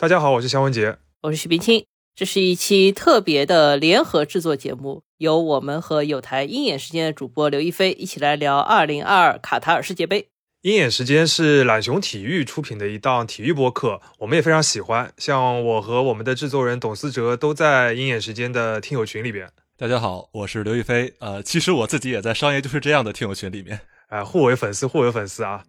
大家好，我是肖文杰，我是许冰清。这是一期特别的联合制作节目，由我们和有台鹰眼时间的主播刘亦菲一起来聊2022卡塔尔世界杯。鹰眼时间是懒熊体育出品的一档体育播客，我们也非常喜欢。像我和我们的制作人董思哲都在鹰眼时间的听友群里边。大家好，我是刘亦菲。呃，其实我自己也在商业就是这样的听友群里面。哎，互为粉丝，互为粉丝啊。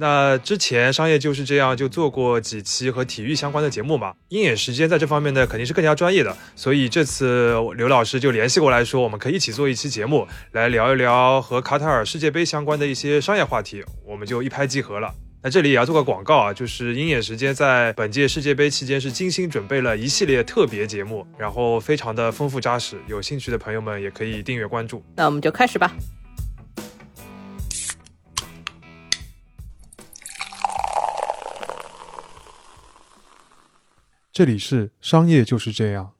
那之前商业就是这样，就做过几期和体育相关的节目嘛。鹰眼时间在这方面呢，肯定是更加专业的，所以这次刘老师就联系过来说，我们可以一起做一期节目，来聊一聊和卡塔尔世界杯相关的一些商业话题，我们就一拍即合了。那这里也要做个广告啊，就是鹰眼时间在本届世界杯期间是精心准备了一系列特别节目，然后非常的丰富扎实，有兴趣的朋友们也可以订阅关注。那我们就开始吧。这里是商业就是这样，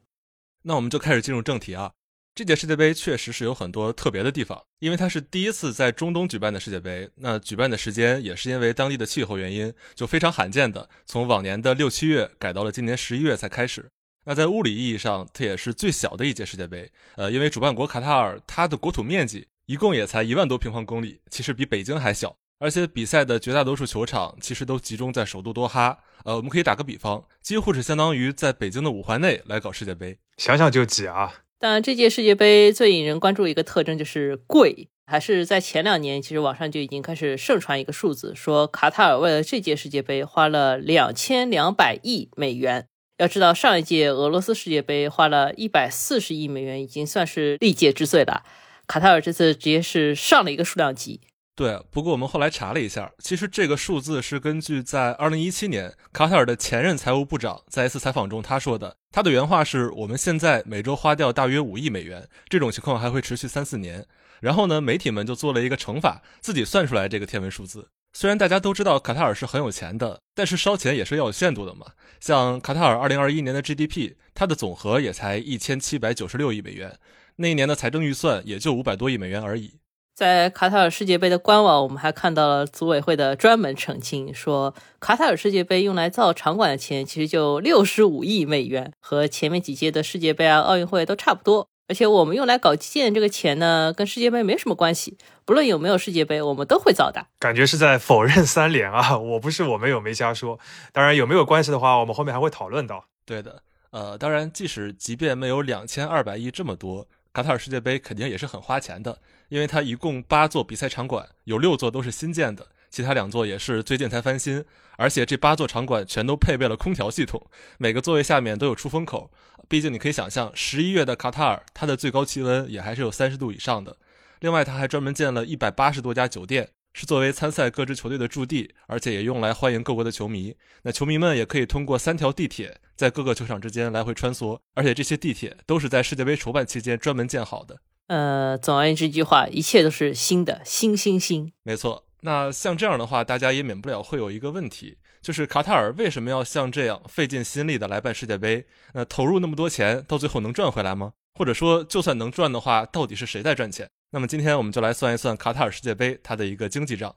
那我们就开始进入正题啊。这届世界杯确实是有很多特别的地方，因为它是第一次在中东举办的世界杯，那举办的时间也是因为当地的气候原因，就非常罕见的从往年的六七月改到了今年十一月才开始。那在物理意义上，它也是最小的一届世界杯，呃，因为主办国卡塔尔它的国土面积一共也才一万多平方公里，其实比北京还小。而且比赛的绝大多数球场其实都集中在首都多哈，呃，我们可以打个比方，几乎是相当于在北京的五环内来搞世界杯，想想就挤啊。当然，这届世界杯最引人关注一个特征就是贵，还是在前两年，其实网上就已经开始盛传一个数字，说卡塔尔为了这届世界杯花了两千两百亿美元。要知道，上一届俄罗斯世界杯花了一百四十亿美元，已经算是历届之最了。卡塔尔这次直接是上了一个数量级。对，不过我们后来查了一下，其实这个数字是根据在二零一七年卡塔尔的前任财务部长在一次采访中他说的。他的原话是：“我们现在每周花掉大约五亿美元，这种情况还会持续三四年。”然后呢，媒体们就做了一个乘法，自己算出来这个天文数字。虽然大家都知道卡塔尔是很有钱的，但是烧钱也是要有限度的嘛。像卡塔尔二零二一年的 GDP，它的总和也才一千七百九十六亿美元，那一年的财政预算也就五百多亿美元而已。在卡塔尔世界杯的官网，我们还看到了组委会的专门澄清，说卡塔尔世界杯用来造场馆的钱其实就六十五亿美元，和前面几届的世界杯啊、奥运会都差不多。而且我们用来搞基建这个钱呢，跟世界杯没什么关系。不论有没有世界杯，我们都会造的。感觉是在否认三连啊！我不是我没有没瞎说。当然有没有关系的话，我们后面还会讨论到。对的，呃，当然即使即便没有两千二百亿这么多。卡塔尔世界杯肯定也是很花钱的，因为它一共八座比赛场馆，有六座都是新建的，其他两座也是最近才翻新。而且这八座场馆全都配备了空调系统，每个座位下面都有出风口。毕竟你可以想象，十一月的卡塔尔，它的最高气温也还是有三十度以上的。另外，它还专门建了一百八十多家酒店。是作为参赛各支球队的驻地，而且也用来欢迎各国的球迷。那球迷们也可以通过三条地铁在各个球场之间来回穿梭，而且这些地铁都是在世界杯筹办期间专门建好的。呃，总而言之一句话，一切都是新的，新新新。没错。那像这样的话，大家也免不了会有一个问题，就是卡塔尔为什么要像这样费尽心力的来办世界杯？那投入那么多钱，到最后能赚回来吗？或者说，就算能赚的话，到底是谁在赚钱？那么今天我们就来算一算卡塔尔世界杯它的一个经济账。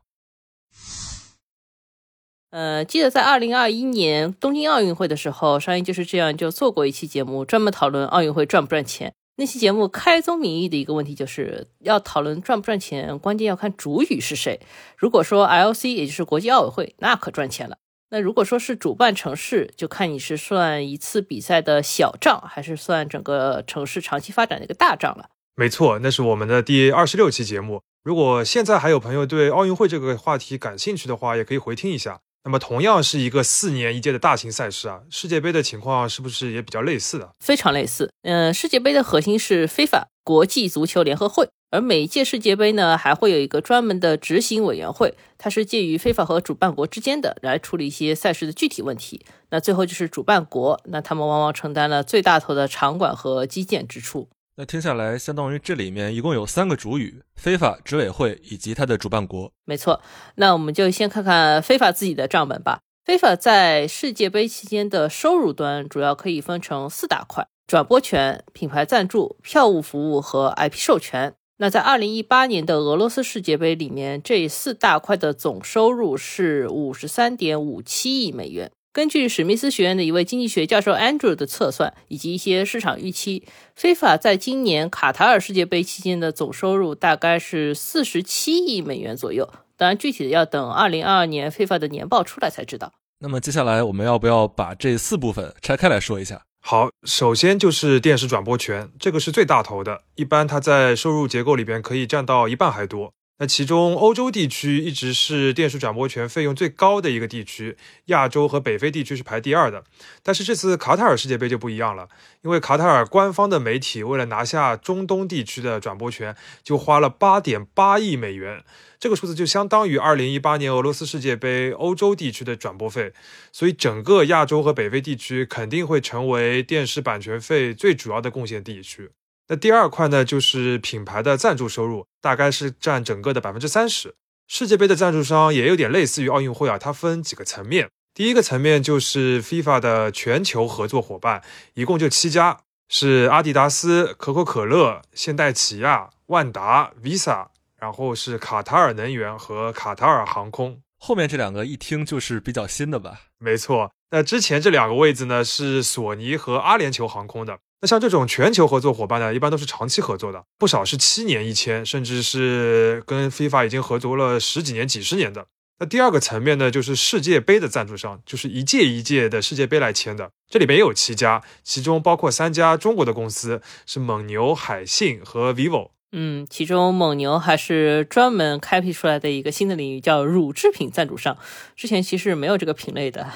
呃，记得在二零二一年东京奥运会的时候，商业就是这样就做过一期节目，专门讨论奥运会赚不赚钱。那期节目开宗明义的一个问题就是要讨论赚不赚钱，关键要看主语是谁。如果说 L C 也就是国际奥委会，那可赚钱了。那如果说是主办城市，就看你是算一次比赛的小账，还是算整个城市长期发展的一个大账了。没错，那是我们的第二十六期节目。如果现在还有朋友对奥运会这个话题感兴趣的话，也可以回听一下。那么，同样是一个四年一届的大型赛事啊，世界杯的情况是不是也比较类似的？非常类似。嗯，世界杯的核心是非法国际足球联合会，而每一届世界杯呢，还会有一个专门的执行委员会，它是介于非法和主办国之间的，来处理一些赛事的具体问题。那最后就是主办国，那他们往往承担了最大头的场馆和基建支出。那听下来，相当于这里面一共有三个主语：非法执委会以及它的主办国。没错，那我们就先看看非法自己的账本吧。非法在世界杯期间的收入端主要可以分成四大块：转播权、品牌赞助、票务服务和 IP 授权。那在二零一八年的俄罗斯世界杯里面，这四大块的总收入是五十三点五七亿美元。根据史密斯学院的一位经济学教授 Andrew 的测算，以及一些市场预期，非法在今年卡塔尔世界杯期间的总收入大概是四十七亿美元左右。当然，具体的要等二零二二年非法的年报出来才知道。那么接下来我们要不要把这四部分拆开来说一下？好，首先就是电视转播权，这个是最大头的，一般它在收入结构里边可以占到一半还多。那其中，欧洲地区一直是电视转播权费用最高的一个地区，亚洲和北非地区是排第二的。但是这次卡塔尔世界杯就不一样了，因为卡塔尔官方的媒体为了拿下中东地区的转播权，就花了八点八亿美元，这个数字就相当于二零一八年俄罗斯世界杯欧洲地区的转播费。所以整个亚洲和北非地区肯定会成为电视版权费最主要的贡献地区。那第二块呢，就是品牌的赞助收入，大概是占整个的百分之三十。世界杯的赞助商也有点类似于奥运会啊，它分几个层面。第一个层面就是 FIFA 的全球合作伙伴，一共就七家，是阿迪达斯、可口可乐、现代起亚、万达、Visa，然后是卡塔尔能源和卡塔尔航空。后面这两个一听就是比较新的吧？没错。那之前这两个位置呢，是索尼和阿联酋航空的。那像这种全球合作伙伴呢，一般都是长期合作的，不少是七年一签，甚至是跟 FIFA 已经合作了十几年、几十年的。那第二个层面呢，就是世界杯的赞助商，就是一届一届的世界杯来签的。这里边也有七家，其中包括三家中国的公司，是蒙牛、海信和 vivo。嗯，其中蒙牛还是专门开辟出来的一个新的领域，叫乳制品赞助商。之前其实没有这个品类的。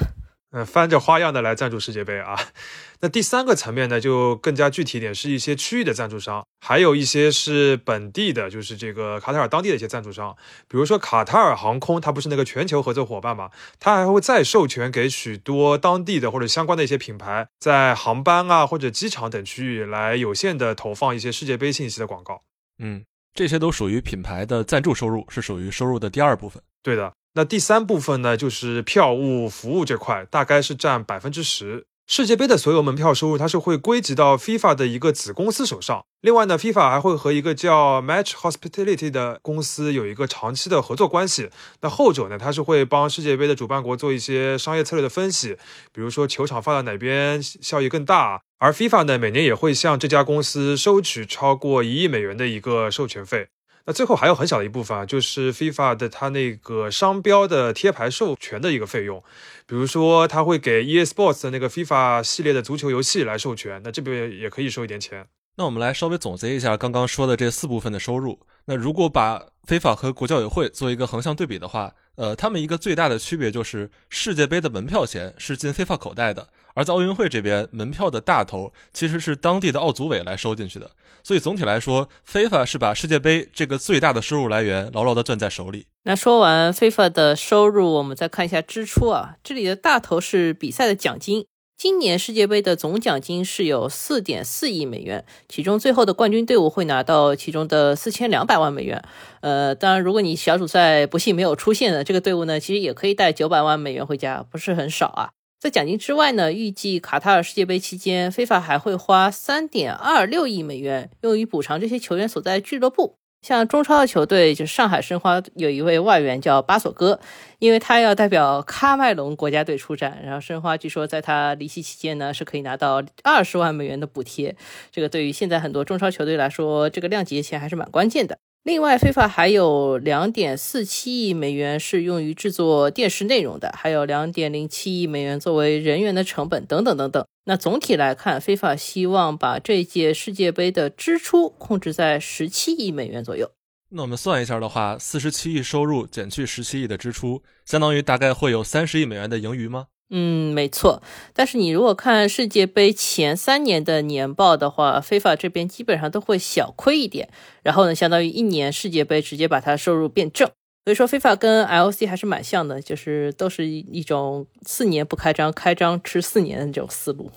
嗯，翻着花样的来赞助世界杯啊。那第三个层面呢，就更加具体一点，是一些区域的赞助商，还有一些是本地的，就是这个卡塔尔当地的一些赞助商。比如说卡塔尔航空，它不是那个全球合作伙伴嘛，它还会再授权给许多当地的或者相关的一些品牌，在航班啊或者机场等区域来有限的投放一些世界杯信息的广告。嗯，这些都属于品牌的赞助收入，是属于收入的第二部分。对的。那第三部分呢，就是票务服务这块，大概是占百分之十。世界杯的所有门票收入，它是会归集到 FIFA 的一个子公司手上。另外呢，FIFA 还会和一个叫 Match Hospitality 的公司有一个长期的合作关系。那后者呢，它是会帮世界杯的主办国做一些商业策略的分析，比如说球场放在哪边效益更大。而 FIFA 呢，每年也会向这家公司收取超过一亿美元的一个授权费。那最后还有很小的一部分啊，就是 FIFA 的它那个商标的贴牌授权的一个费用，比如说它会给 EA Sports 的那个 FIFA 系列的足球游戏来授权，那这边也可以收一点钱。那我们来稍微总结一下刚刚说的这四部分的收入。那如果把非法和国教委会做一个横向对比的话，呃，他们一个最大的区别就是世界杯的门票钱是进非法口袋的，而在奥运会这边，门票的大头其实是当地的奥组委来收进去的。所以总体来说，非法是把世界杯这个最大的收入来源牢牢地攥在手里。那说完非法的收入，我们再看一下支出啊，这里的大头是比赛的奖金。今年世界杯的总奖金是有四点四亿美元，其中最后的冠军队伍会拿到其中的四千两百万美元。呃，当然，如果你小组赛不幸没有出现的这个队伍呢，其实也可以带九百万美元回家，不是很少啊。在奖金之外呢，预计卡塔尔世界杯期间，非法还会花三点二六亿美元用于补偿这些球员所在俱乐部。像中超的球队，就上海申花有一位外援叫巴索戈，因为他要代表喀麦隆国家队出战，然后申花据说在他离席期间呢，是可以拿到二十万美元的补贴。这个对于现在很多中超球队来说，这个量级的钱还是蛮关键的。另外，非法还有两点四七亿美元是用于制作电视内容的，还有两点零七亿美元作为人员的成本等等等等。那总体来看，非法希望把这届世界杯的支出控制在十七亿美元左右。那我们算一下的话，四十七亿收入减去十七亿的支出，相当于大概会有三十亿美元的盈余吗？嗯，没错。但是你如果看世界杯前三年的年报的话，非法这边基本上都会小亏一点。然后呢，相当于一年世界杯直接把它收入变正。所以说，非法跟 L C 还是蛮像的，就是都是一种四年不开张，开张吃四年的这种思路。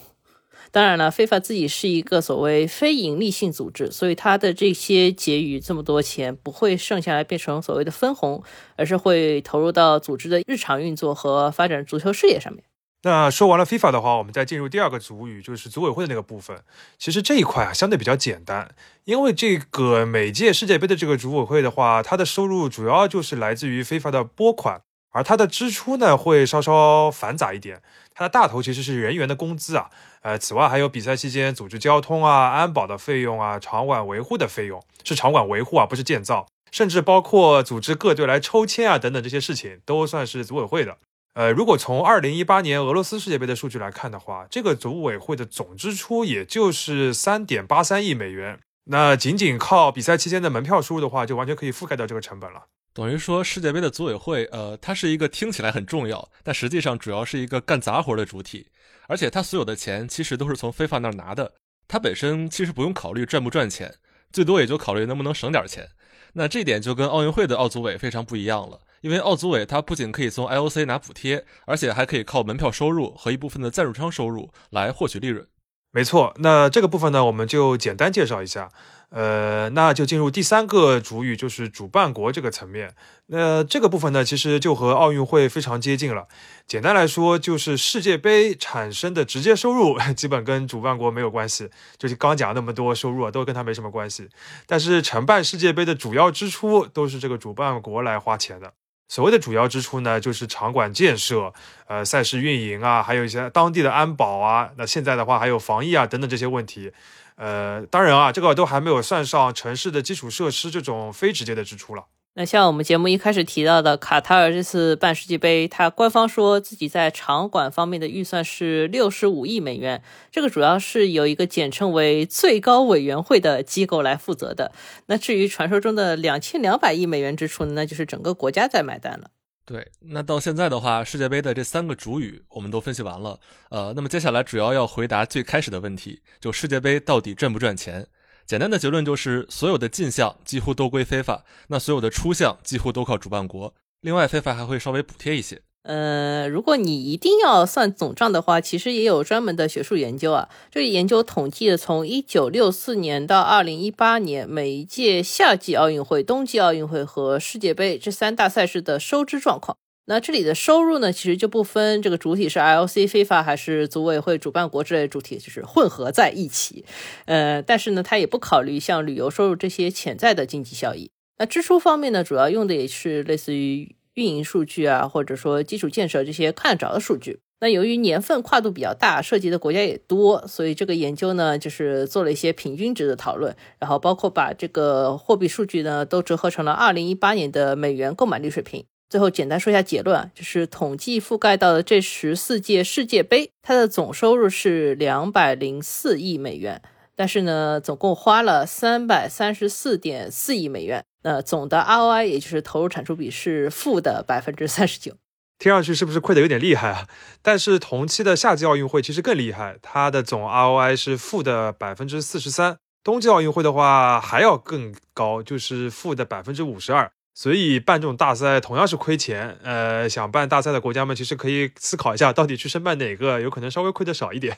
当然了，非法自己是一个所谓非盈利性组织，所以它的这些结余这么多钱不会剩下来变成所谓的分红，而是会投入到组织的日常运作和发展足球事业上面。那说完了 FIFA 的话，我们再进入第二个组语，就是组委会的那个部分。其实这一块啊相对比较简单，因为这个每届世界杯的这个组委会的话，它的收入主要就是来自于 FIFA 的拨款。而它的支出呢会稍稍繁杂一点。它的大头其实是人员的工资啊，呃，此外还有比赛期间组织交通啊、安保的费用啊、场馆维护的费用，是场馆维护啊，不是建造，甚至包括组织各队来抽签啊等等这些事情，都算是组委会的。呃，如果从二零一八年俄罗斯世界杯的数据来看的话，这个组委会的总支出也就是三点八三亿美元，那仅仅靠比赛期间的门票收入的话，就完全可以覆盖掉这个成本了。等于说，世界杯的组委会，呃，它是一个听起来很重要，但实际上主要是一个干杂活的主体，而且它所有的钱其实都是从非法那儿拿的，它本身其实不用考虑赚不赚钱，最多也就考虑能不能省点钱。那这点就跟奥运会的奥组委非常不一样了，因为奥组委它不仅可以从 IOC 拿补贴，而且还可以靠门票收入和一部分的赞助商收入来获取利润。没错，那这个部分呢，我们就简单介绍一下。呃，那就进入第三个主语，就是主办国这个层面。那这个部分呢，其实就和奥运会非常接近了。简单来说，就是世界杯产生的直接收入，基本跟主办国没有关系。就是刚讲那么多收入啊，都跟他没什么关系。但是承办世界杯的主要支出，都是这个主办国来花钱的。所谓的主要支出呢，就是场馆建设、呃赛事运营啊，还有一些当地的安保啊。那现在的话，还有防疫啊等等这些问题。呃，当然啊，这个都还没有算上城市的基础设施这种非直接的支出了。那像我们节目一开始提到的，卡塔尔这次办世界杯，它官方说自己在场馆方面的预算是六十五亿美元，这个主要是由一个简称为最高委员会的机构来负责的。那至于传说中的两千两百亿美元支出呢，那就是整个国家在买单了。对，那到现在的话，世界杯的这三个主语我们都分析完了。呃，那么接下来主要要回答最开始的问题，就世界杯到底赚不赚钱？简单的结论就是，所有的进项几乎都归非法，那所有的出项几乎都靠主办国，另外非法还会稍微补贴一些。呃，如果你一定要算总账的话，其实也有专门的学术研究啊。这个研究统计了从一九六四年到二零一八年每一届夏季奥运会、冬季奥运会和世界杯这三大赛事的收支状况。那这里的收入呢，其实就不分这个主体是 IOC、FIFA 还是组委会、主办国之类的主体，就是混合在一起。呃，但是呢，它也不考虑像旅游收入这些潜在的经济效益。那支出方面呢，主要用的也是类似于。运营数据啊，或者说基础建设这些看得着的数据，那由于年份跨度比较大，涉及的国家也多，所以这个研究呢，就是做了一些平均值的讨论，然后包括把这个货币数据呢都折合成了二零一八年的美元购买力水平。最后简单说一下结论啊，就是统计覆盖到的这十四届世界杯，它的总收入是两百零四亿美元，但是呢，总共花了三百三十四点四亿美元。那总的 ROI 也就是投入产出比是负的百分之三十九，听上去是不是亏得有点厉害啊？但是同期的夏季奥运会其实更厉害，它的总 ROI 是负的百分之四十三，冬季奥运会的话还要更高，就是负的百分之五十二。所以办这种大赛同样是亏钱，呃，想办大赛的国家们其实可以思考一下，到底去申办哪个，有可能稍微亏的少一点。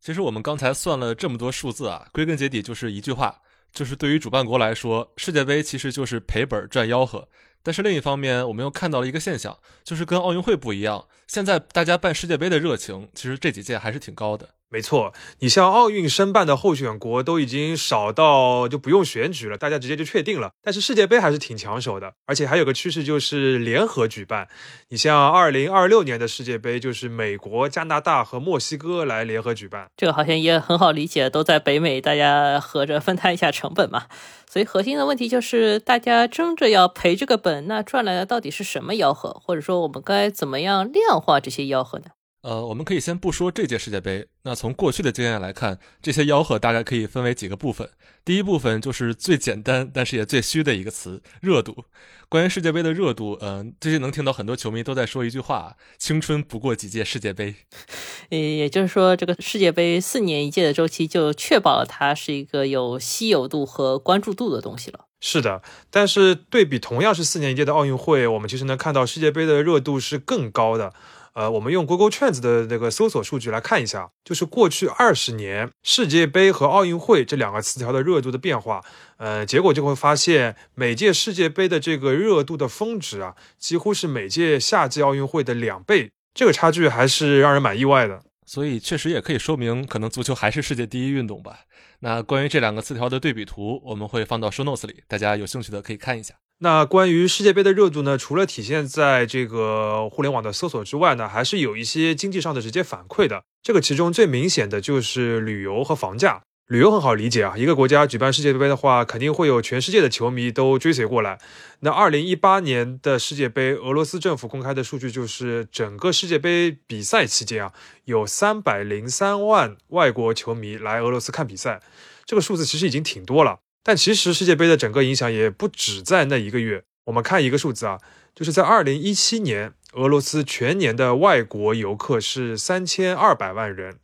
其实我们刚才算了这么多数字啊，归根结底就是一句话。就是对于主办国来说，世界杯其实就是赔本赚吆喝。但是另一方面，我们又看到了一个现象，就是跟奥运会不一样，现在大家办世界杯的热情，其实这几届还是挺高的。没错，你像奥运申办的候选国都已经少到就不用选举了，大家直接就确定了。但是世界杯还是挺抢手的，而且还有个趋势就是联合举办。你像二零二六年的世界杯，就是美国、加拿大和墨西哥来联合举办。这个好像也很好理解，都在北美，大家合着分摊一下成本嘛。所以核心的问题就是，大家争着要赔这个本，那赚来的到底是什么吆喝？或者说，我们该怎么样量化这些吆喝呢？呃，我们可以先不说这届世界杯。那从过去的经验来看，这些吆喝大概可以分为几个部分。第一部分就是最简单，但是也最虚的一个词——热度。关于世界杯的热度，嗯，最近能听到很多球迷都在说一句话：“青春不过几届世界杯。”也也就是说，这个世界杯四年一届的周期就确保了它是一个有稀有度和关注度的东西了。是的，但是对比同样是四年一届的奥运会，我们其实能看到世界杯的热度是更高的。呃，我们用 Google Trends 的那个搜索数据来看一下，就是过去二十年世界杯和奥运会这两个词条的热度的变化，呃，结果就会发现每届世界杯的这个热度的峰值啊，几乎是每届夏季奥运会的两倍，这个差距还是让人蛮意外的。所以确实也可以说明，可能足球还是世界第一运动吧。那关于这两个词条的对比图，我们会放到 Show Notes 里，大家有兴趣的可以看一下。那关于世界杯的热度呢，除了体现在这个互联网的搜索之外呢，还是有一些经济上的直接反馈的。这个其中最明显的就是旅游和房价。旅游很好理解啊，一个国家举办世界杯的话，肯定会有全世界的球迷都追随过来。那二零一八年的世界杯，俄罗斯政府公开的数据就是，整个世界杯比赛期间啊，有三百零三万外国球迷来俄罗斯看比赛。这个数字其实已经挺多了，但其实世界杯的整个影响也不止在那一个月。我们看一个数字啊，就是在二零一七年，俄罗斯全年的外国游客是三千二百万人。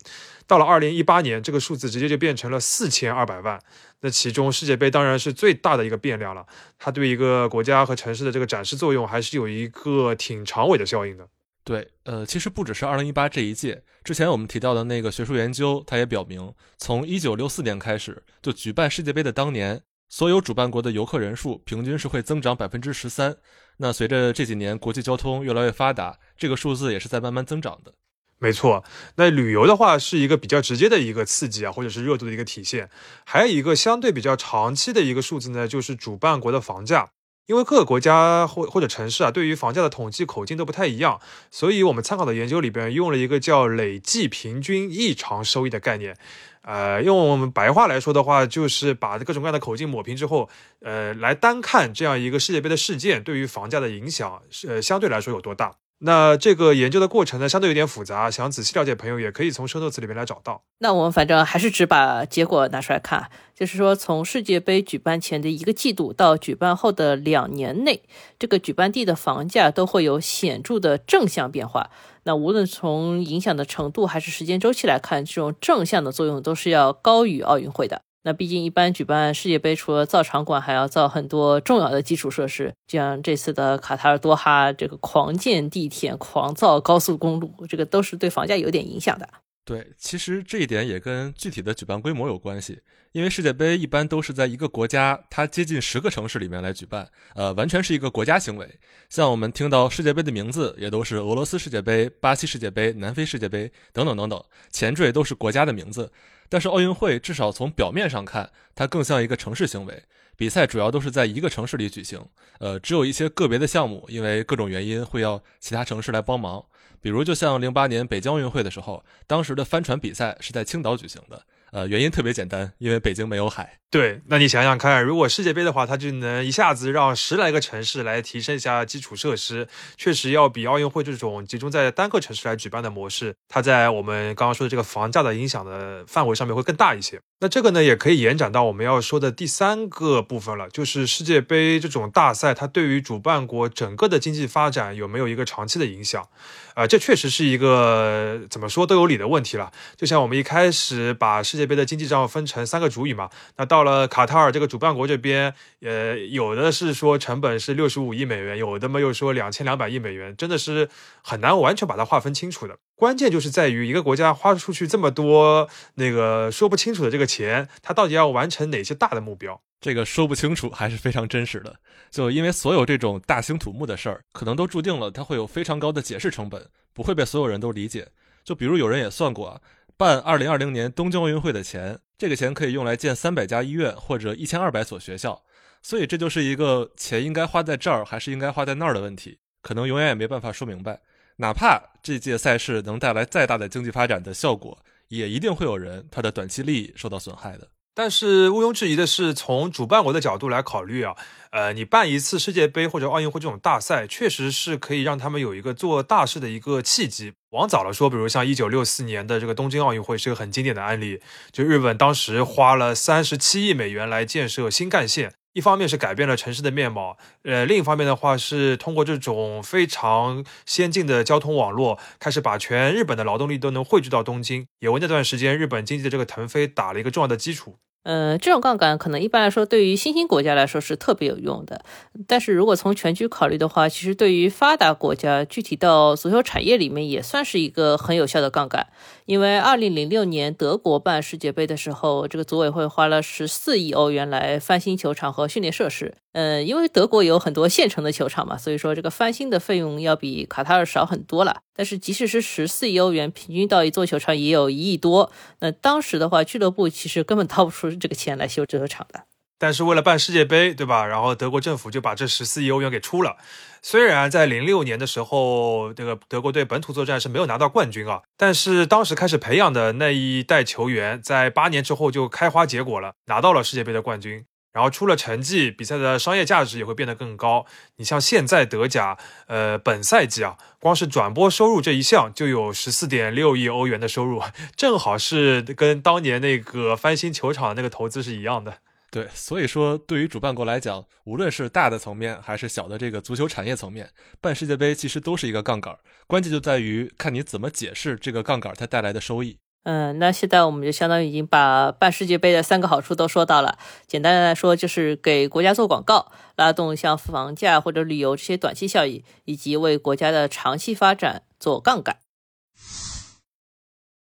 到了二零一八年，这个数字直接就变成了四千二百万。那其中世界杯当然是最大的一个变量了，它对一个国家和城市的这个展示作用还是有一个挺长尾的效应的。对，呃，其实不只是二零一八这一届，之前我们提到的那个学术研究，它也表明，从一九六四年开始就举办世界杯的当年，所有主办国的游客人数平均是会增长百分之十三。那随着这几年国际交通越来越发达，这个数字也是在慢慢增长的。没错，那旅游的话是一个比较直接的一个刺激啊，或者是热度的一个体现。还有一个相对比较长期的一个数字呢，就是主办国的房价。因为各个国家或或者城市啊，对于房价的统计口径都不太一样，所以我们参考的研究里边用了一个叫累计平均异常收益的概念。呃，用我们白话来说的话，就是把各种各样的口径抹平之后，呃，来单看这样一个世界杯的事件对于房价的影响，呃，相对来说有多大。那这个研究的过程呢，相对有点复杂，想仔细了解朋友也可以从 show notes 里面来找到。那我们反正还是只把结果拿出来看，就是说从世界杯举办前的一个季度到举办后的两年内，这个举办地的房价都会有显著的正向变化。那无论从影响的程度还是时间周期来看，这种正向的作用都是要高于奥运会的。那毕竟，一般举办世界杯，除了造场馆，还要造很多重要的基础设施。就像这次的卡塔尔多哈，这个狂建地铁、狂造高速公路，这个都是对房价有点影响的。对，其实这一点也跟具体的举办规模有关系。因为世界杯一般都是在一个国家，它接近十个城市里面来举办，呃，完全是一个国家行为。像我们听到世界杯的名字，也都是俄罗斯世界杯、巴西世界杯、南非世界杯等等等等，前缀都是国家的名字。但是奥运会至少从表面上看，它更像一个城市行为，比赛主要都是在一个城市里举行。呃，只有一些个别的项目，因为各种原因会要其他城市来帮忙。比如，就像零八年北京奥运会的时候，当时的帆船比赛是在青岛举行的。呃，原因特别简单，因为北京没有海。对，那你想想看，如果世界杯的话，它就能一下子让十来个城市来提升一下基础设施，确实要比奥运会这种集中在单个城市来举办的模式，它在我们刚刚说的这个房价的影响的范围上面会更大一些。那这个呢，也可以延展到我们要说的第三个部分了，就是世界杯这种大赛，它对于主办国整个的经济发展有没有一个长期的影响？啊，这确实是一个怎么说都有理的问题了。就像我们一开始把世杯的经济账分成三个主语嘛，那到了卡塔尔这个主办国这边，呃，有的是说成本是六十五亿美元，有的嘛又说两千两百亿美元，真的是很难完全把它划分清楚的。关键就是在于一个国家花出去这么多那个说不清楚的这个钱，它到底要完成哪些大的目标？这个说不清楚还是非常真实的，就因为所有这种大兴土木的事儿，可能都注定了它会有非常高的解释成本，不会被所有人都理解。就比如有人也算过啊，办二零二零年东京奥运会的钱，这个钱可以用来建三百家医院或者一千二百所学校，所以这就是一个钱应该花在这儿还是应该花在那儿的问题，可能永远也没办法说明白。哪怕这届赛事能带来再大的经济发展的效果，也一定会有人他的短期利益受到损害的。但是毋庸置疑的是，从主办国的角度来考虑啊，呃，你办一次世界杯或者奥运会这种大赛，确实是可以让他们有一个做大事的一个契机。往早了说，比如像一九六四年的这个东京奥运会是个很经典的案例，就日本当时花了三十七亿美元来建设新干线，一方面是改变了城市的面貌，呃，另一方面的话是通过这种非常先进的交通网络，开始把全日本的劳动力都能汇聚到东京，也为那段时间日本经济的这个腾飞打了一个重要的基础。嗯，这种杠杆可能一般来说对于新兴国家来说是特别有用的，但是如果从全局考虑的话，其实对于发达国家，具体到足球产业里面也算是一个很有效的杠杆。因为二零零六年德国办世界杯的时候，这个组委会花了十四亿欧元来翻新球场和训练设施。呃，因为德国有很多现成的球场嘛，所以说这个翻新的费用要比卡塔尔少很多了。但是即使是十四亿欧元，平均到一座球场也有一亿多。那当时的话，俱乐部其实根本掏不出这个钱来修这个场的。但是为了办世界杯，对吧？然后德国政府就把这十四亿欧元给出了。虽然在零六年的时候，这个德国队本土作战是没有拿到冠军啊，但是当时开始培养的那一代球员，在八年之后就开花结果了，拿到了世界杯的冠军。然后出了成绩，比赛的商业价值也会变得更高。你像现在德甲，呃，本赛季啊，光是转播收入这一项就有十四点六亿欧元的收入，正好是跟当年那个翻新球场那个投资是一样的。对，所以说对于主办国来讲，无论是大的层面还是小的这个足球产业层面，办世界杯其实都是一个杠杆，关键就在于看你怎么解释这个杠杆它带来的收益。嗯，那现在我们就相当于已经把办世界杯的三个好处都说到了。简单的来说，就是给国家做广告，拉动像房价或者旅游这些短期效益，以及为国家的长期发展做杠杆。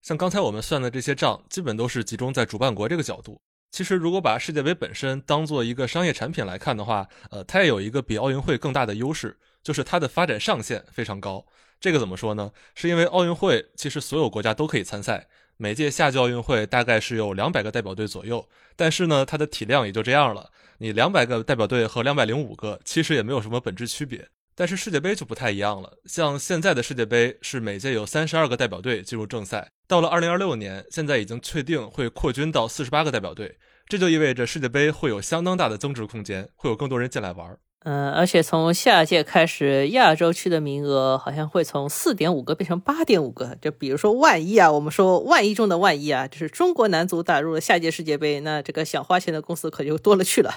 像刚才我们算的这些账，基本都是集中在主办国这个角度。其实，如果把世界杯本身当做一个商业产品来看的话，呃，它也有一个比奥运会更大的优势，就是它的发展上限非常高。这个怎么说呢？是因为奥运会其实所有国家都可以参赛，每届夏季奥运会大概是有两百个代表队左右，但是呢，它的体量也就这样了。你两百个代表队和两百零五个其实也没有什么本质区别。但是世界杯就不太一样了，像现在的世界杯是每届有三十二个代表队进入正赛，到了二零二六年，现在已经确定会扩军到四十八个代表队，这就意味着世界杯会有相当大的增值空间，会有更多人进来玩。嗯，而且从下届开始，亚洲区的名额好像会从四点五个变成八点五个。就比如说万一啊，我们说万一中的万一啊，就是中国男足打入了下届世界杯，那这个想花钱的公司可就多了去了。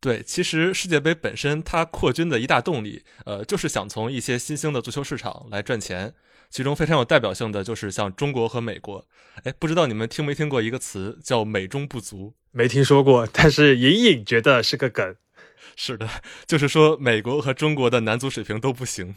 对，其实世界杯本身它扩军的一大动力，呃，就是想从一些新兴的足球市场来赚钱。其中非常有代表性的就是像中国和美国。哎，不知道你们听没听过一个词叫“美中不足”？没听说过，但是隐隐觉得是个梗。是的，就是说美国和中国的男足水平都不行。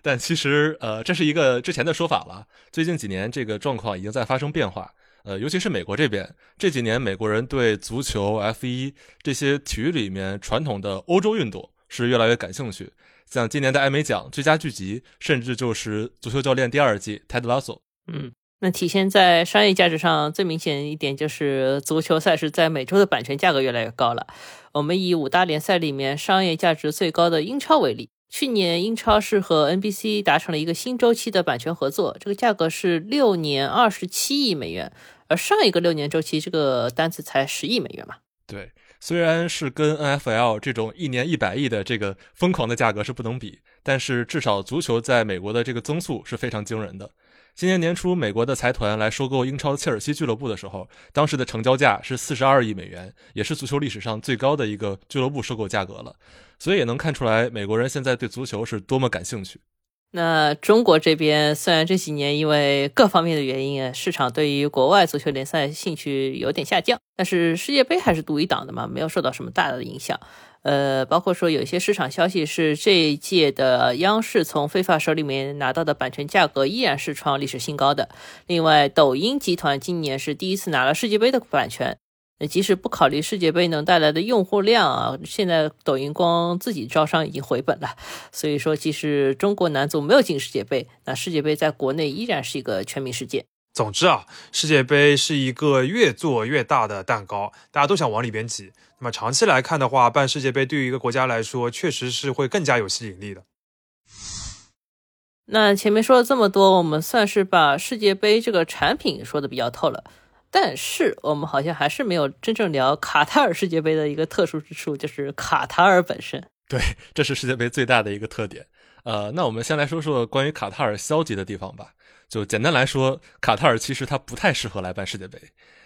但其实，呃，这是一个之前的说法了。最近几年，这个状况已经在发生变化。呃，尤其是美国这边，这几年美国人对足球、F 一这些体育里面传统的欧洲运动是越来越感兴趣。像今年的艾美奖最佳剧集，甚至就是《足球教练》第二季，Ted Lasso。嗯，那体现在商业价值上最明显一点就是足球赛事在美洲的版权价格越来越高了。我们以五大联赛里面商业价值最高的英超为例。去年英超是和 NBC 达成了一个新周期的版权合作，这个价格是六年二十七亿美元，而上一个六年周期这个单子才十亿美元嘛。对，虽然是跟 NFL 这种一年一百亿的这个疯狂的价格是不能比，但是至少足球在美国的这个增速是非常惊人的。今年年初，美国的财团来收购英超切尔西俱乐部的时候，当时的成交价是四十二亿美元，也是足球历史上最高的一个俱乐部收购价格了。所以也能看出来，美国人现在对足球是多么感兴趣。那中国这边虽然这几年因为各方面的原因，市场对于国外足球联赛兴趣有点下降，但是世界杯还是独一档的嘛，没有受到什么大的影响。呃，包括说有些市场消息是这一届的央视从非法手里面拿到的版权价格依然是创历史新高的。另外，抖音集团今年是第一次拿了世界杯的版权。那即使不考虑世界杯能带来的用户量啊，现在抖音光自己招商已经回本了。所以说，即使中国男足没有进世界杯，那世界杯在国内依然是一个全民事件。总之啊，世界杯是一个越做越大的蛋糕，大家都想往里边挤。那么长期来看的话，办世界杯对于一个国家来说，确实是会更加有吸引力的。那前面说了这么多，我们算是把世界杯这个产品说的比较透了。但是我们好像还是没有真正聊卡塔尔世界杯的一个特殊之处，就是卡塔尔本身。对，这是世界杯最大的一个特点。呃，那我们先来说说关于卡塔尔消极的地方吧。就简单来说，卡塔尔其实它不太适合来办世界杯，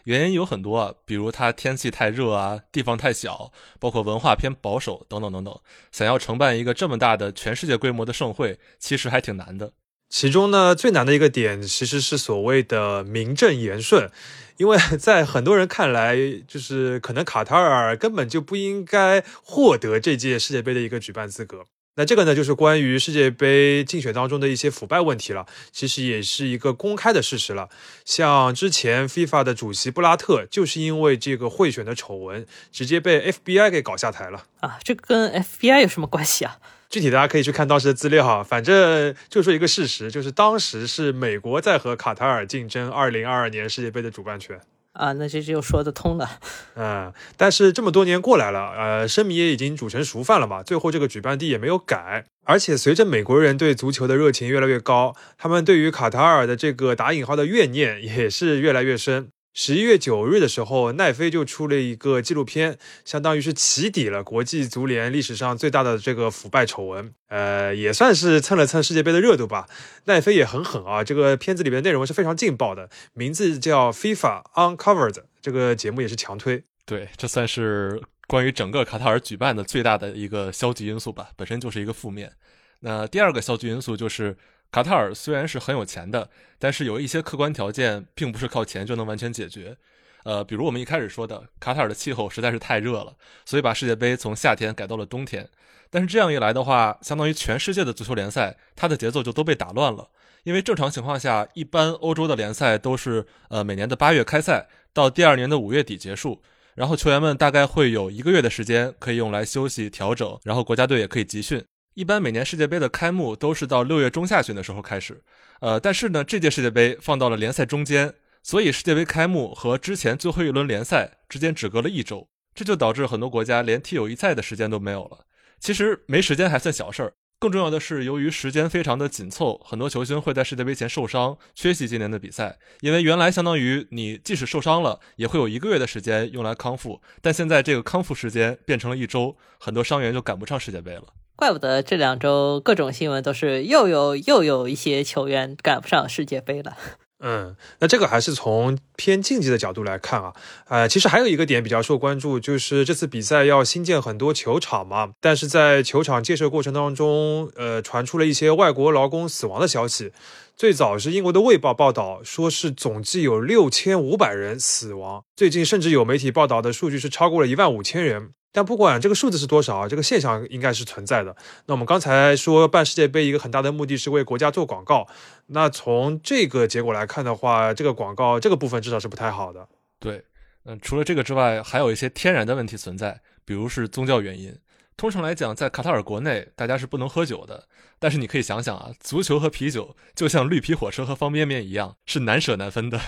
原因有很多啊，比如它天气太热啊，地方太小，包括文化偏保守等等等等。想要承办一个这么大的全世界规模的盛会，其实还挺难的。其中呢，最难的一个点其实是所谓的名正言顺，因为 在很多人看来，就是可能卡塔尔根本就不应该获得这届世界杯的一个举办资格。那这个呢，就是关于世界杯竞选当中的一些腐败问题了，其实也是一个公开的事实了。像之前 FIFA 的主席布拉特，就是因为这个贿选的丑闻，直接被 FBI 给搞下台了。啊，这跟 FBI 有什么关系啊？具体大家可以去看当时的资料哈。反正就说一个事实，就是当时是美国在和卡塔尔竞争2022年世界杯的主办权。啊，那这就说得通了。嗯，但是这么多年过来了，呃，生米也已经煮成熟饭了嘛。最后这个举办地也没有改，而且随着美国人对足球的热情越来越高，他们对于卡塔尔的这个打引号的怨念也是越来越深。十一月九日的时候，奈飞就出了一个纪录片，相当于是起底了国际足联历史上最大的这个腐败丑闻，呃，也算是蹭了蹭世界杯的热度吧。奈飞也很狠啊，这个片子里面的内容是非常劲爆的，名字叫 FIFA Uncovered，这个节目也是强推。对，这算是关于整个卡塔尔举办的最大的一个消极因素吧，本身就是一个负面。那第二个消极因素就是。卡塔尔虽然是很有钱的，但是有一些客观条件并不是靠钱就能完全解决。呃，比如我们一开始说的，卡塔尔的气候实在是太热了，所以把世界杯从夏天改到了冬天。但是这样一来的话，相当于全世界的足球联赛，它的节奏就都被打乱了。因为正常情况下，一般欧洲的联赛都是呃每年的八月开赛，到第二年的五月底结束，然后球员们大概会有一个月的时间可以用来休息调整，然后国家队也可以集训。一般每年世界杯的开幕都是到六月中下旬的时候开始，呃，但是呢，这届世界杯放到了联赛中间，所以世界杯开幕和之前最后一轮联赛之间只隔了一周，这就导致很多国家连踢友谊赛的时间都没有了。其实没时间还算小事儿，更重要的是，由于时间非常的紧凑，很多球星会在世界杯前受伤，缺席今年的比赛。因为原来相当于你即使受伤了，也会有一个月的时间用来康复，但现在这个康复时间变成了一周，很多伤员就赶不上世界杯了。怪不得这两周各种新闻都是又有又有一些球员赶不上世界杯了。嗯，那这个还是从偏竞技的角度来看啊。呃，其实还有一个点比较受关注，就是这次比赛要新建很多球场嘛。但是在球场建设过程当中，呃，传出了一些外国劳工死亡的消息。最早是英国的《卫报》报道，说是总计有六千五百人死亡。最近甚至有媒体报道的数据是超过了一万五千人。但不管这个数字是多少啊，这个现象应该是存在的。那我们刚才说办世界杯一个很大的目的是为国家做广告，那从这个结果来看的话，这个广告这个部分至少是不太好的。对，嗯，除了这个之外，还有一些天然的问题存在，比如是宗教原因。通常来讲，在卡塔尔国内，大家是不能喝酒的。但是你可以想想啊，足球和啤酒就像绿皮火车和方便面一样，是难舍难分的。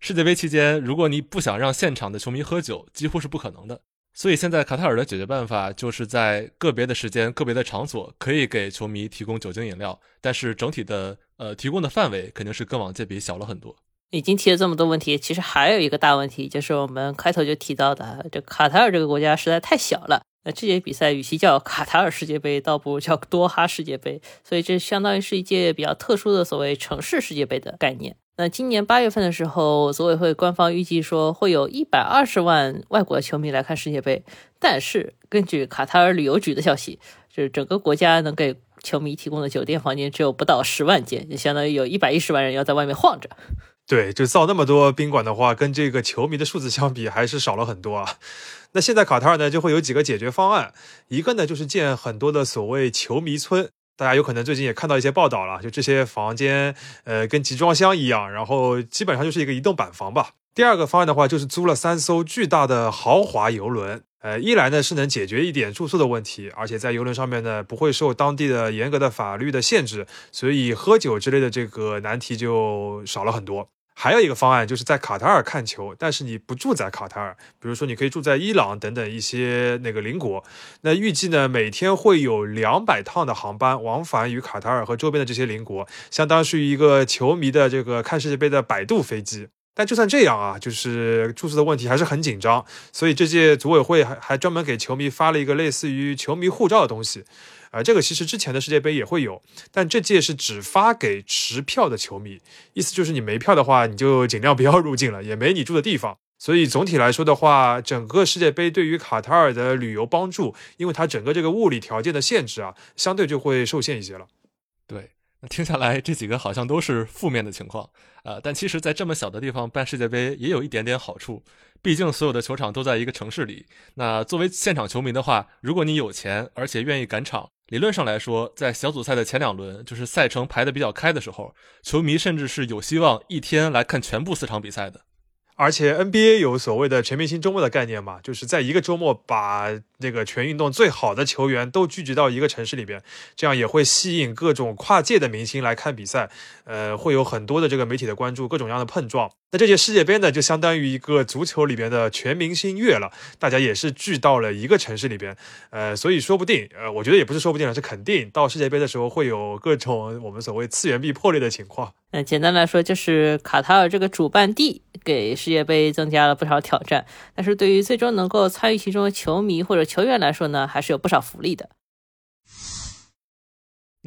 世界杯期间，如果你不想让现场的球迷喝酒，几乎是不可能的。所以现在卡塔尔的解决办法就是在个别的时间、个别的场所可以给球迷提供酒精饮料，但是整体的呃提供的范围肯定是跟往届比小了很多。已经提了这么多问题，其实还有一个大问题，就是我们开头就提到的，这卡塔尔这个国家实在太小了。那这届比赛与其叫卡塔尔世界杯，倒不如叫多哈世界杯，所以这相当于是一届比较特殊的所谓城市世界杯的概念。那今年八月份的时候，组委会官方预计说会有一百二十万外国球迷来看世界杯，但是根据卡塔尔旅游局的消息，就是整个国家能给球迷提供的酒店房间只有不到十万间，就相当于有一百一十万人要在外面晃着。对，就造那么多宾馆的话，跟这个球迷的数字相比，还是少了很多啊。那现在卡塔尔呢，就会有几个解决方案，一个呢就是建很多的所谓球迷村。大家有可能最近也看到一些报道了，就这些房间，呃，跟集装箱一样，然后基本上就是一个移动板房吧。第二个方案的话，就是租了三艘巨大的豪华游轮，呃，一来呢是能解决一点住宿的问题，而且在游轮上面呢不会受当地的严格的法律的限制，所以喝酒之类的这个难题就少了很多。还有一个方案，就是在卡塔尔看球，但是你不住在卡塔尔，比如说你可以住在伊朗等等一些那个邻国。那预计呢，每天会有两百趟的航班往返于卡塔尔和周边的这些邻国，相当于一个球迷的这个看世界杯的摆渡飞机。但就算这样啊，就是住宿的问题还是很紧张，所以这届组委会还还专门给球迷发了一个类似于球迷护照的东西。啊，这个其实之前的世界杯也会有，但这届是只发给持票的球迷，意思就是你没票的话，你就尽量不要入境了，也没你住的地方。所以总体来说的话，整个世界杯对于卡塔尔的旅游帮助，因为它整个这个物理条件的限制啊，相对就会受限一些了。对，那听下来这几个好像都是负面的情况，呃，但其实，在这么小的地方办世界杯也有一点点好处。毕竟所有的球场都在一个城市里，那作为现场球迷的话，如果你有钱而且愿意赶场，理论上来说，在小组赛的前两轮，就是赛程排的比较开的时候，球迷甚至是有希望一天来看全部四场比赛的。而且 NBA 有所谓的全明星周末的概念嘛，就是在一个周末把那个全运动最好的球员都聚集到一个城市里边，这样也会吸引各种跨界的明星来看比赛，呃，会有很多的这个媒体的关注，各种各样的碰撞。那这届世界杯呢，就相当于一个足球里边的全明星月了，大家也是聚到了一个城市里边，呃，所以说不定，呃，我觉得也不是说不定了，是肯定到世界杯的时候会有各种我们所谓次元壁破裂的情况。嗯简单来说，就是卡塔尔这个主办地给世界杯增加了不少挑战，但是对于最终能够参与其中的球迷或者球员来说呢，还是有不少福利的。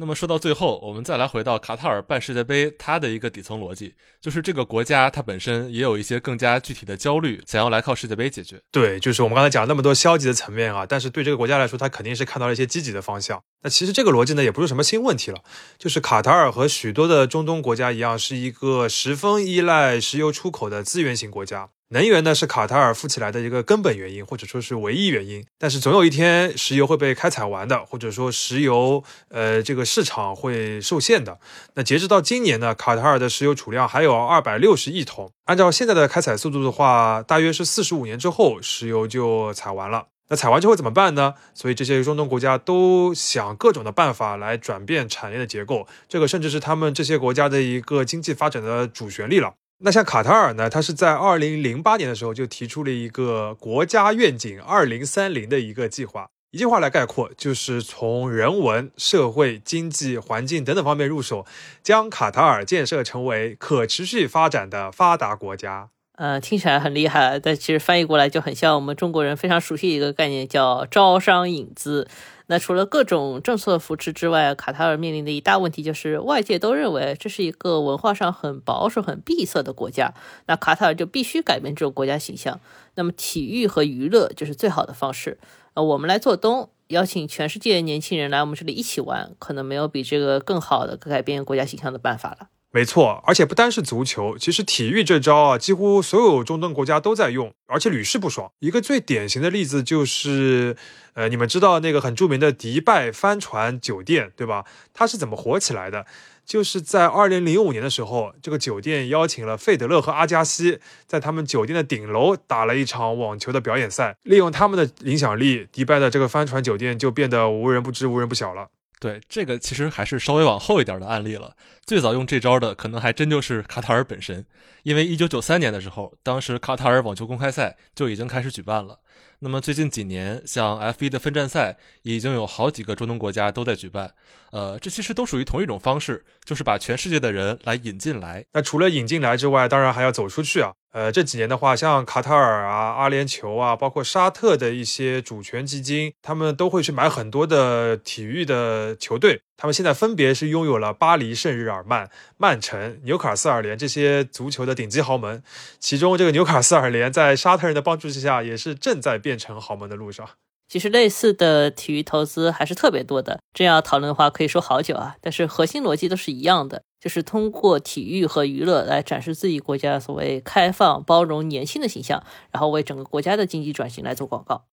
那么说到最后，我们再来回到卡塔尔办世界杯，它的一个底层逻辑就是这个国家它本身也有一些更加具体的焦虑，想要来靠世界杯解决。对，就是我们刚才讲那么多消极的层面啊，但是对这个国家来说，它肯定是看到了一些积极的方向。那其实这个逻辑呢，也不是什么新问题了，就是卡塔尔和许多的中东国家一样，是一个十分依赖石油出口的资源型国家。能源呢是卡塔尔富起来的一个根本原因，或者说是唯一原因。但是总有一天，石油会被开采完的，或者说石油呃这个市场会受限的。那截止到今年呢，卡塔尔的石油储量还有二百六十亿桶。按照现在的开采速度的话，大约是四十五年之后，石油就采完了。那采完之后怎么办呢？所以这些中东国家都想各种的办法来转变产业的结构，这个甚至是他们这些国家的一个经济发展的主旋律了。那像卡塔尔呢，它是在二零零八年的时候就提出了一个国家愿景二零三零的一个计划。一句话来概括，就是从人文、社会、经济、环境等等方面入手，将卡塔尔建设成为可持续发展的发达国家。呃，听起来很厉害，但其实翻译过来就很像我们中国人非常熟悉一个概念，叫招商引资。那除了各种政策扶持之外，卡塔尔面临的一大问题就是外界都认为这是一个文化上很保守、很闭塞的国家。那卡塔尔就必须改变这种国家形象。那么体育和娱乐就是最好的方式。呃，我们来做东，邀请全世界的年轻人来我们这里一起玩，可能没有比这个更好的改变国家形象的办法了。没错，而且不单是足球，其实体育这招啊，几乎所有中东国家都在用，而且屡试不爽。一个最典型的例子就是，呃，你们知道那个很著名的迪拜帆船酒店，对吧？它是怎么火起来的？就是在二零零五年的时候，这个酒店邀请了费德勒和阿加西，在他们酒店的顶楼打了一场网球的表演赛，利用他们的影响力，迪拜的这个帆船酒店就变得无人不知、无人不晓了。对，这个其实还是稍微往后一点的案例了。最早用这招的，可能还真就是卡塔尔本身。因为一九九三年的时候，当时卡塔尔网球公开赛就已经开始举办了。那么最近几年，像 F1 的分站赛，已经有好几个中东国家都在举办。呃，这其实都属于同一种方式，就是把全世界的人来引进来。那除了引进来之外，当然还要走出去啊。呃，这几年的话，像卡塔尔啊、阿联酋啊，包括沙特的一些主权基金，他们都会去买很多的体育的球队。他们现在分别是拥有了巴黎圣日耳曼、曼城、纽卡斯尔联这些足球的顶级豪门。其中，这个纽卡斯尔联在沙特人的帮助之下，也是正在变成豪门的路上。其实，类似的体育投资还是特别多的。这样讨论的话，可以说好久啊。但是核心逻辑都是一样的。就是通过体育和娱乐来展示自己国家所谓开放、包容、年轻的形象，然后为整个国家的经济转型来做广告。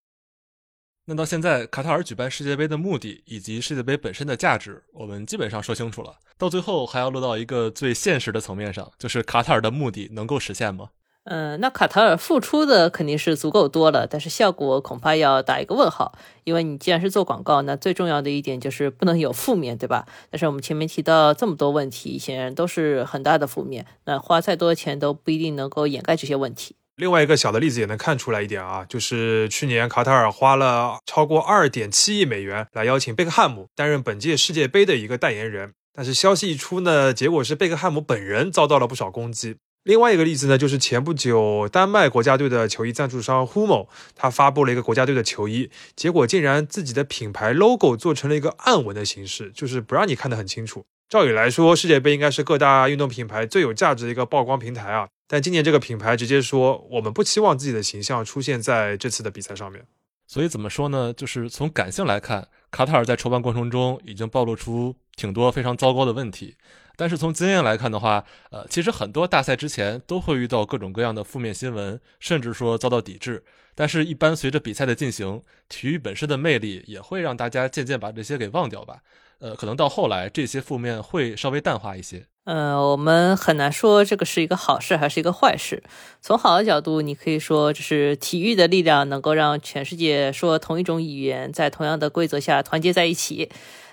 那到现在，卡塔尔举办世界杯的目的以及世界杯本身的价值，我们基本上说清楚了。到最后，还要落到一个最现实的层面上，就是卡塔尔的目的能够实现吗？嗯，那卡塔尔付出的肯定是足够多了，但是效果恐怕要打一个问号。因为你既然是做广告，那最重要的一点就是不能有负面，对吧？但是我们前面提到这么多问题，显然都是很大的负面。那花再多的钱都不一定能够掩盖这些问题。另外一个小的例子也能看出来一点啊，就是去年卡塔尔花了超过二点七亿美元来邀请贝克汉姆担任本届世界杯的一个代言人，但是消息一出呢，结果是贝克汉姆本人遭到了不少攻击。另外一个例子呢，就是前不久丹麦国家队的球衣赞助商 Humo，他发布了一个国家队的球衣，结果竟然自己的品牌 logo 做成了一个暗纹的形式，就是不让你看得很清楚。照理来说，世界杯应该是各大运动品牌最有价值的一个曝光平台啊，但今年这个品牌直接说，我们不期望自己的形象出现在这次的比赛上面。所以怎么说呢？就是从感性来看，卡塔尔在筹办过程中已经暴露出挺多非常糟糕的问题。但是从经验来看的话，呃，其实很多大赛之前都会遇到各种各样的负面新闻，甚至说遭到抵制。但是，一般随着比赛的进行，体育本身的魅力也会让大家渐渐把这些给忘掉吧。呃，可能到后来这些负面会稍微淡化一些。呃，我们很难说这个是一个好事还是一个坏事。从好的角度，你可以说这是体育的力量能够让全世界说同一种语言，在同样的规则下团结在一起。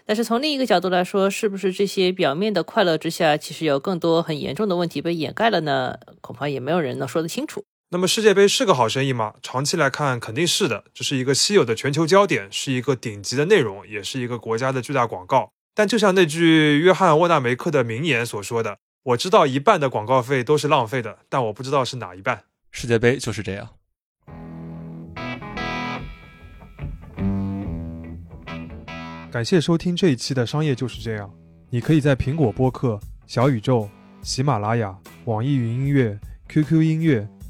但是从另一个角度来说，是不是这些表面的快乐之下，其实有更多很严重的问题被掩盖了呢？恐怕也没有人能说得清楚。那么世界杯是个好生意吗？长期来看肯定是的，这是一个稀有的全球焦点，是一个顶级的内容，也是一个国家的巨大广告。但就像那句约翰沃纳梅克的名言所说的：“我知道一半的广告费都是浪费的，但我不知道是哪一半。”世界杯就是这样。感谢收听这一期的商业就是这样。你可以在苹果播客、小宇宙、喜马拉雅、网易云音乐、QQ 音乐。